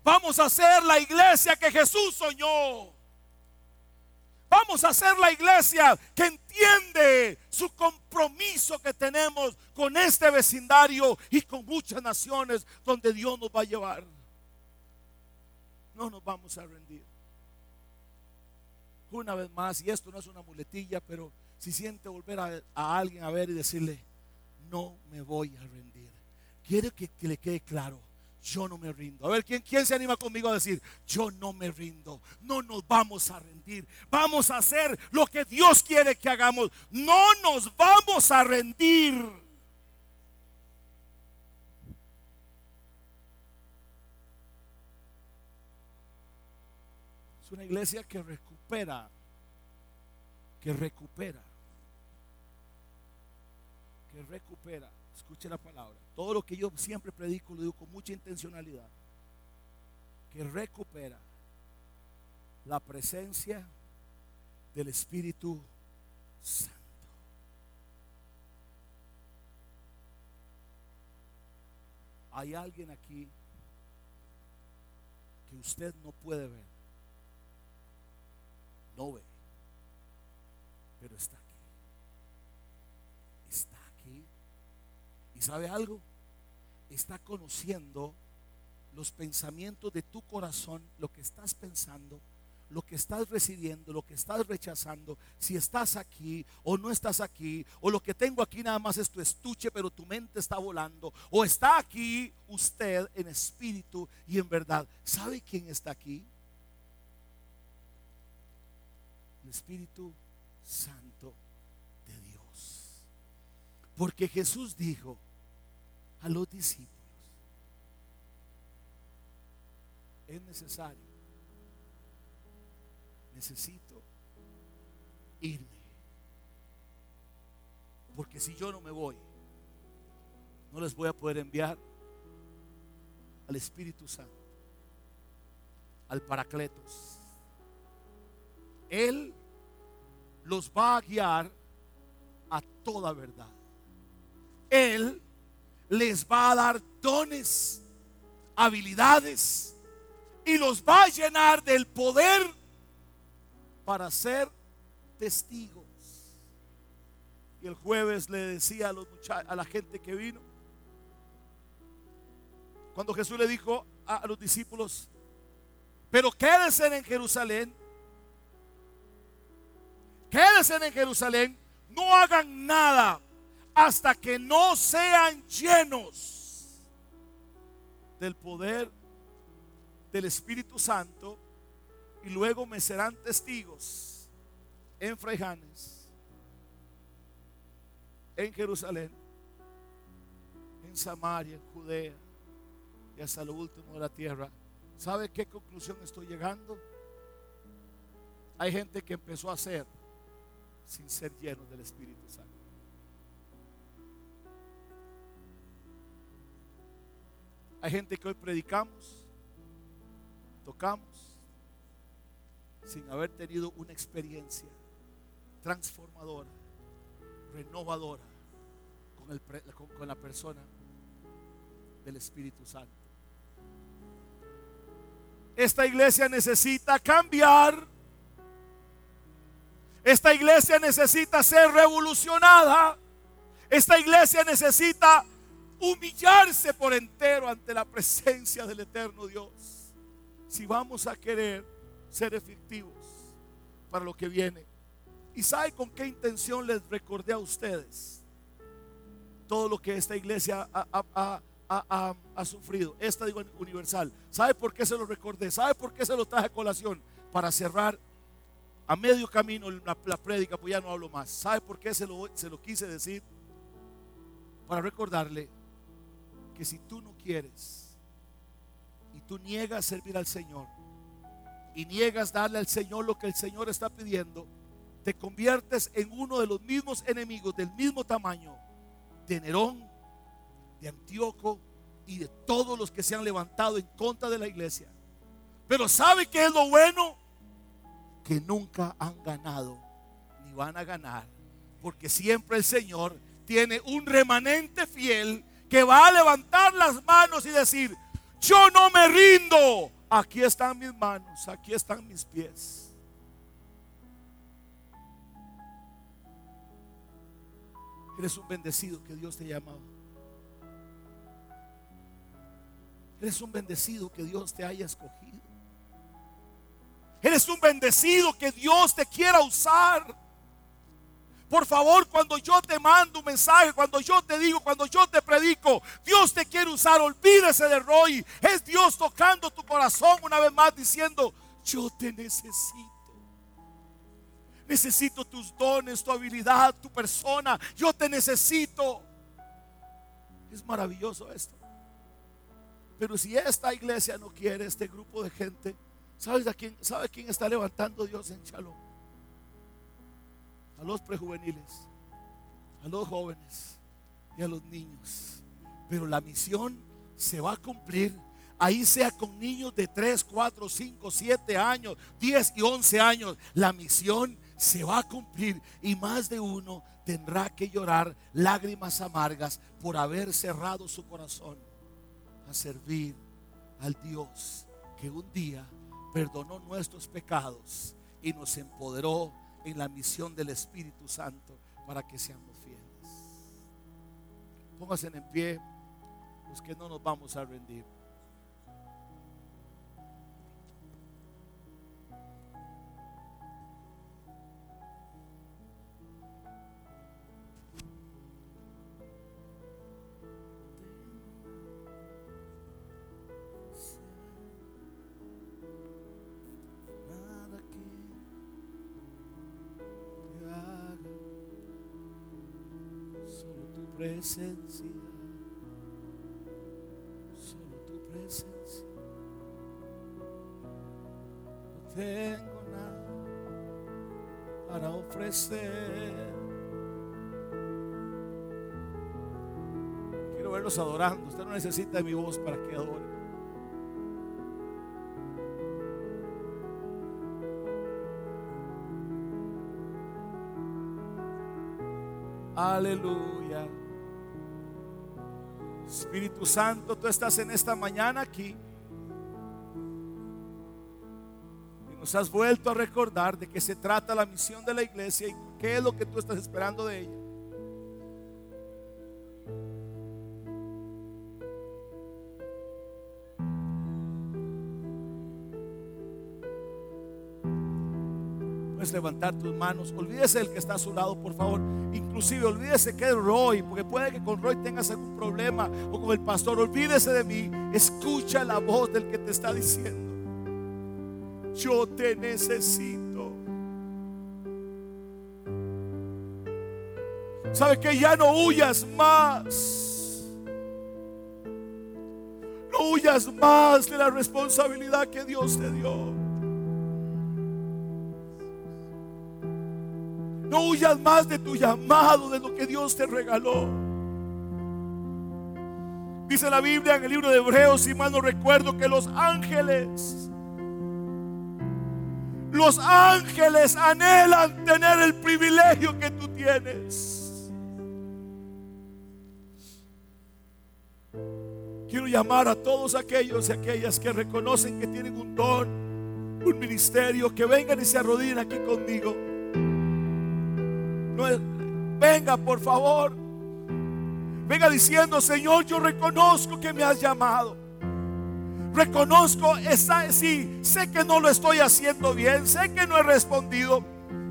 Vamos a ser la iglesia que Jesús soñó. Vamos a ser la iglesia que entiende su compromiso que tenemos con este vecindario y con muchas naciones donde Dios nos va a llevar. No nos vamos a rendir. Una vez más, y esto no es una muletilla, pero si siente volver a, alguien a ver y decirle, no me voy a rendir. Quiere que le quede claro yo no me rindo. A ver, ¿quién, ¿quién se anima conmigo a decir, yo no me rindo? No nos vamos a rendir. Vamos a hacer lo que Dios quiere que hagamos. No nos vamos a rendir. Es una iglesia que recupera, que recupera, que recupera. Escuche la palabra. Todo lo que yo siempre predico lo digo con mucha intencionalidad. Que recupera la presencia del Espíritu Santo. Hay alguien aquí que usted no puede ver. No ve. Pero está sabe algo? Está conociendo los pensamientos de tu corazón, lo que estás pensando, lo que estás recibiendo, lo que estás rechazando, si estás aquí o no estás aquí, o lo que tengo aquí nada más es tu estuche, pero tu mente está volando, o está aquí usted en espíritu y en verdad. ¿Sabe quién está aquí? El Espíritu Santo de Dios. Porque Jesús dijo a los discípulos, es necesario, necesito irme. Porque si yo no me voy, no les voy a poder enviar al Espíritu Santo, al Paracletos. Él los va a guiar a toda verdad. Él les va a dar dones, habilidades y los va a llenar del poder para ser testigos. Y el jueves le decía a, los a la gente que vino, cuando Jesús le dijo a, los discípulos, pero quédense en Jerusalén, quédense en Jerusalén, no hagan nada hasta que no sean llenos del poder del Espíritu Santo y luego me serán testigos en Fraijanes, en Jerusalén, en Samaria, en Judea y hasta lo último de la tierra. ¿Sabe qué conclusión estoy llegando? Hay gente que empezó a hacer sin ser lleno del Espíritu Santo. Hay gente que hoy predicamos, tocamos, sin haber tenido una experiencia transformadora, renovadora con, con la persona del Espíritu Santo. Esta iglesia necesita cambiar. Esta iglesia necesita ser revolucionada. Esta iglesia necesita humillarse por entero ante la presencia del eterno Dios. Si vamos a querer ser efectivos para lo que viene. ¿Y sabe con qué intención les recordé a ustedes todo lo que esta iglesia ha, ha, sufrido, esta digo universal. ¿Sabe por qué se lo recordé? ¿Sabe por qué se lo traje a colación? Para cerrar a medio camino la, la prédica, pues ya no hablo más. ¿Sabe por qué se lo, se lo quise decir? Para recordarle que si tú no quieres y tú niegas servir al Señor y niegas darle al Señor lo que el Señor está pidiendo, te conviertes en uno de los mismos enemigos del mismo tamaño de Nerón, de Antíoco y de todos los que se han levantado en contra de la iglesia. Pero ¿sabe qué es lo bueno? Que nunca han ganado ni van a ganar. Porque siempre el Señor tiene un remanente fiel que va a levantar las manos y decir, yo no me rindo. Aquí están mis manos, aquí están mis pies. Eres un bendecido que Dios te llama. Eres un bendecido que Dios te haya escogido. Eres un bendecido que Dios te quiera usar. Por favor, cuando yo te mando un mensaje, cuando yo te digo, cuando yo te predico, Dios te quiere usar, olvídese de Roy. Es Dios tocando tu corazón una vez más diciendo, yo te necesito. Necesito tus dones, tu habilidad, tu persona. Yo te necesito. Es maravilloso esto. Pero si esta iglesia no quiere, este grupo de gente, ¿sabes a quién, ¿sabe quién está levantando Dios en Shalom? A los prejuveniles, a los jóvenes y a los niños. Pero la misión se va a cumplir. Ahí sea con niños de 3, 4, 5, 7 años, 10 y 11 años. La misión se va a cumplir y más de uno tendrá que llorar lágrimas amargas por haber cerrado su corazón a servir al Dios que un día perdonó nuestros pecados y nos empoderó en la misión del Espíritu Santo para que seamos fieles. Pónganse en pie, los que no nos vamos a rendir. Ofrecer. Quiero verlos adorando. Usted no necesita mi voz para que adore. Aleluya. Espíritu Santo, tú estás en esta mañana aquí. Nos has vuelto a recordar de que se trata la misión de la iglesia y qué es lo que tú estás esperando de ella. Puedes levantar tus manos. Olvídese del que está a su lado, por favor. Inclusive olvídese que es Roy, porque puede que con Roy tengas algún problema o con el pastor. Olvídese de mí. Escucha la voz del que te está diciendo. Yo te necesito. ¿Sabe que ya no huyas más? No huyas más de la responsabilidad que Dios te dio. No huyas más de tu llamado, de lo que Dios te regaló. Dice la Biblia en el libro de Hebreos, si mal no recuerdo, que los ángeles, los ángeles anhelan tener el privilegio que tú tienes. Quiero llamar a todos aquellos y aquellas que reconocen que tienen un don, un ministerio, que vengan y se arrodillen aquí conmigo. No venga, por favor. Venga diciendo, Señor, yo reconozco que me has llamado. Reconozco, esa, sí, sé que no lo estoy haciendo bien, sé que no he respondido,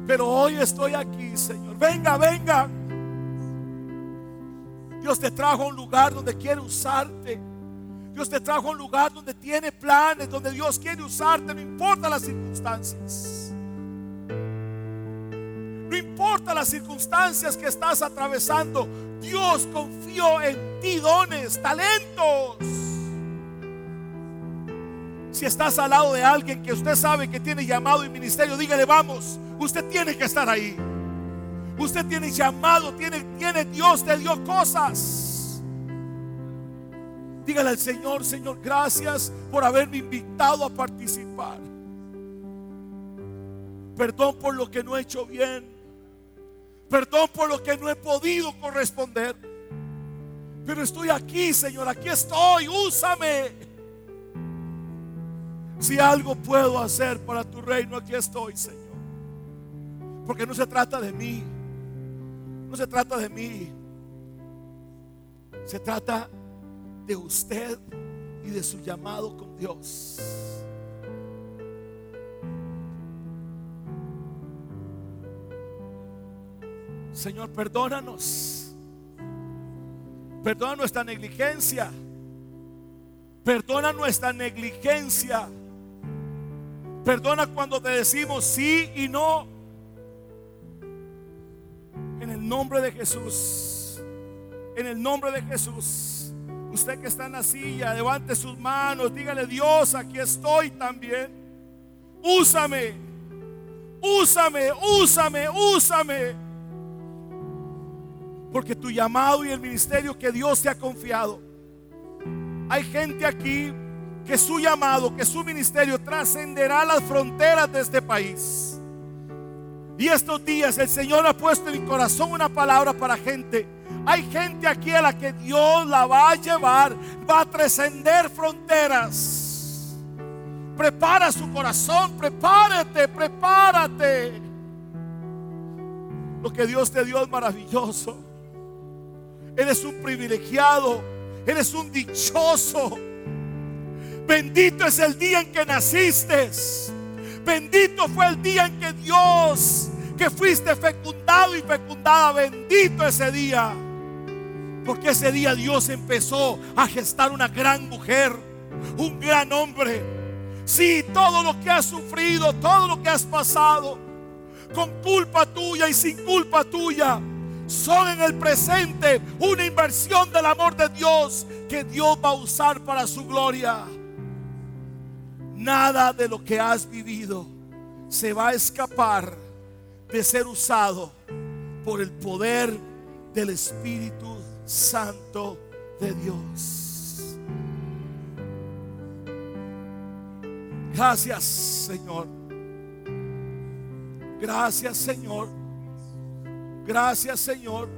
pero hoy estoy aquí, Señor. Venga, venga. Dios te trajo a un lugar donde quiere usarte. Dios te trajo a un lugar donde tiene planes, donde Dios quiere usarte, no importa las circunstancias. No importa las circunstancias que estás atravesando, Dios confió en ti dones, talentos. Si estás al lado de alguien que usted sabe que tiene llamado y ministerio, dígale, vamos, usted tiene que estar ahí. Usted tiene llamado, tiene, tiene Dios, te dio cosas. Dígale al Señor, Señor, gracias por haberme invitado a participar. Perdón por lo que no he hecho bien. Perdón por lo que no he podido corresponder. Pero estoy aquí, Señor, aquí estoy, úsame. Si algo puedo hacer para tu reino, aquí estoy, Señor. Porque no se trata de mí. No se trata de mí. Se trata de usted y de su llamado con Dios. Señor, perdónanos. Perdona nuestra negligencia. Perdona nuestra negligencia. Perdona cuando te decimos sí y no. En el nombre de Jesús. En el nombre de Jesús. Usted que está en la silla, levante sus manos. Dígale, Dios, aquí estoy también. Úsame. Úsame, úsame, úsame. Porque tu llamado y el ministerio que Dios te ha confiado. Hay gente aquí que su llamado, que su ministerio trascenderá las fronteras de este país. Y estos días el Señor ha puesto en mi corazón una palabra para gente. Hay gente aquí a la que Dios la va a llevar, va a trascender fronteras. Prepara su corazón, prepárate, prepárate. Lo que Dios te dio es maravilloso. Eres un privilegiado, eres un dichoso. Bendito es el día en que naciste. Bendito fue el día en que Dios, que fuiste fecundado y fecundada, bendito ese día. Porque ese día Dios empezó a gestar una gran mujer, un gran hombre. Sí, todo lo que has sufrido, todo lo que has pasado, con culpa tuya y sin culpa tuya, son en el presente una inversión del amor de Dios que Dios va a usar para su gloria. Nada de lo que has vivido se va a escapar de ser usado por el poder del Espíritu Santo de Dios. Gracias Señor. Gracias Señor. Gracias Señor.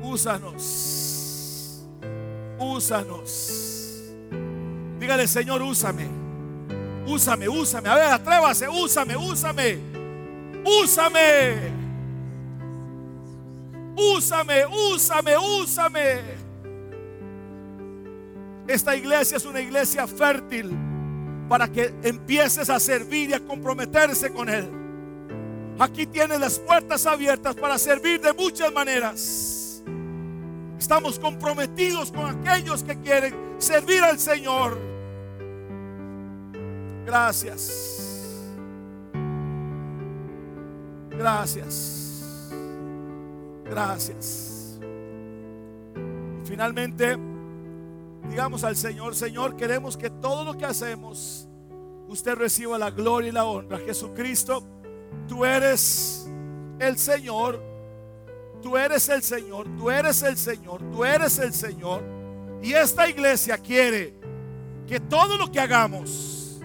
Úsanos. Úsanos. Dígale Señor, úsame. Úsame, úsame. A ver, atrévase, úsame, úsame. Úsame. Úsame, úsame, úsame. Esta iglesia es una iglesia fértil para que empieces a servir y a comprometerse con Él. Aquí tienes las puertas abiertas para servir de muchas maneras. Estamos comprometidos con aquellos que quieren servir al Señor. Gracias. Gracias. Gracias. Finalmente, digamos al Señor, Señor, queremos que todo lo que hacemos, usted reciba la gloria y la honra. Jesucristo, tú eres el Señor, tú eres el Señor, tú eres el Señor, tú eres el Señor. Y esta iglesia quiere que todo lo que hagamos,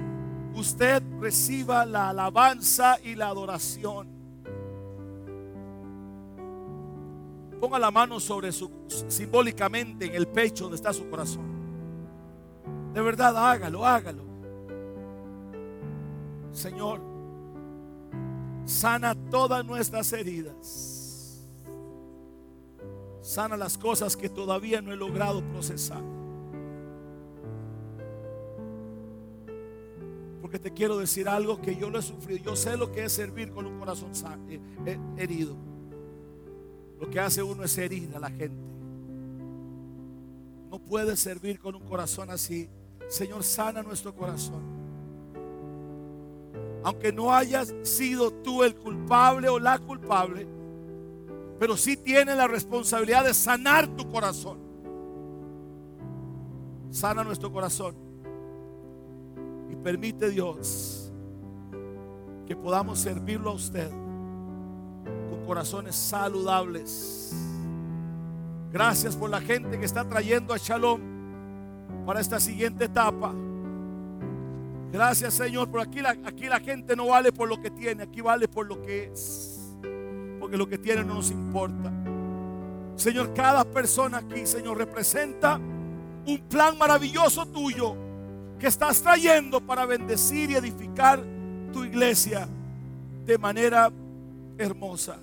usted reciba la alabanza y la adoración. Ponga la mano sobre su simbólicamente en el pecho donde está su corazón. De verdad, hágalo, hágalo. Señor, sana todas nuestras heridas. Sana las cosas que todavía no he logrado procesar. Porque te quiero decir algo que yo lo he sufrido. Yo sé lo que es servir con un corazón eh, eh, herido. Lo que hace uno es herir a la gente. No puedes servir con un corazón así. Señor, sana nuestro corazón. Aunque no hayas sido tú el culpable o la culpable, pero sí tienes la responsabilidad de sanar tu corazón. Sana nuestro corazón. Y permite Dios que podamos servirlo a usted con corazones saludables. Gracias por la gente que está trayendo a Shalom para esta siguiente etapa. Gracias Señor, por aquí la, aquí la gente no vale por lo que tiene, aquí vale por lo que es. Porque lo que tiene no nos importa. Señor, cada persona aquí, Señor, representa un plan maravilloso tuyo que estás trayendo para bendecir y edificar tu iglesia de manera hermosa.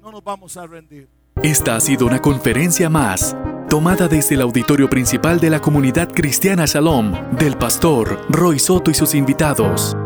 No nos vamos a rendir. Esta ha sido una conferencia más, tomada desde el auditorio principal de la comunidad cristiana Shalom, del pastor Roy Soto y sus invitados.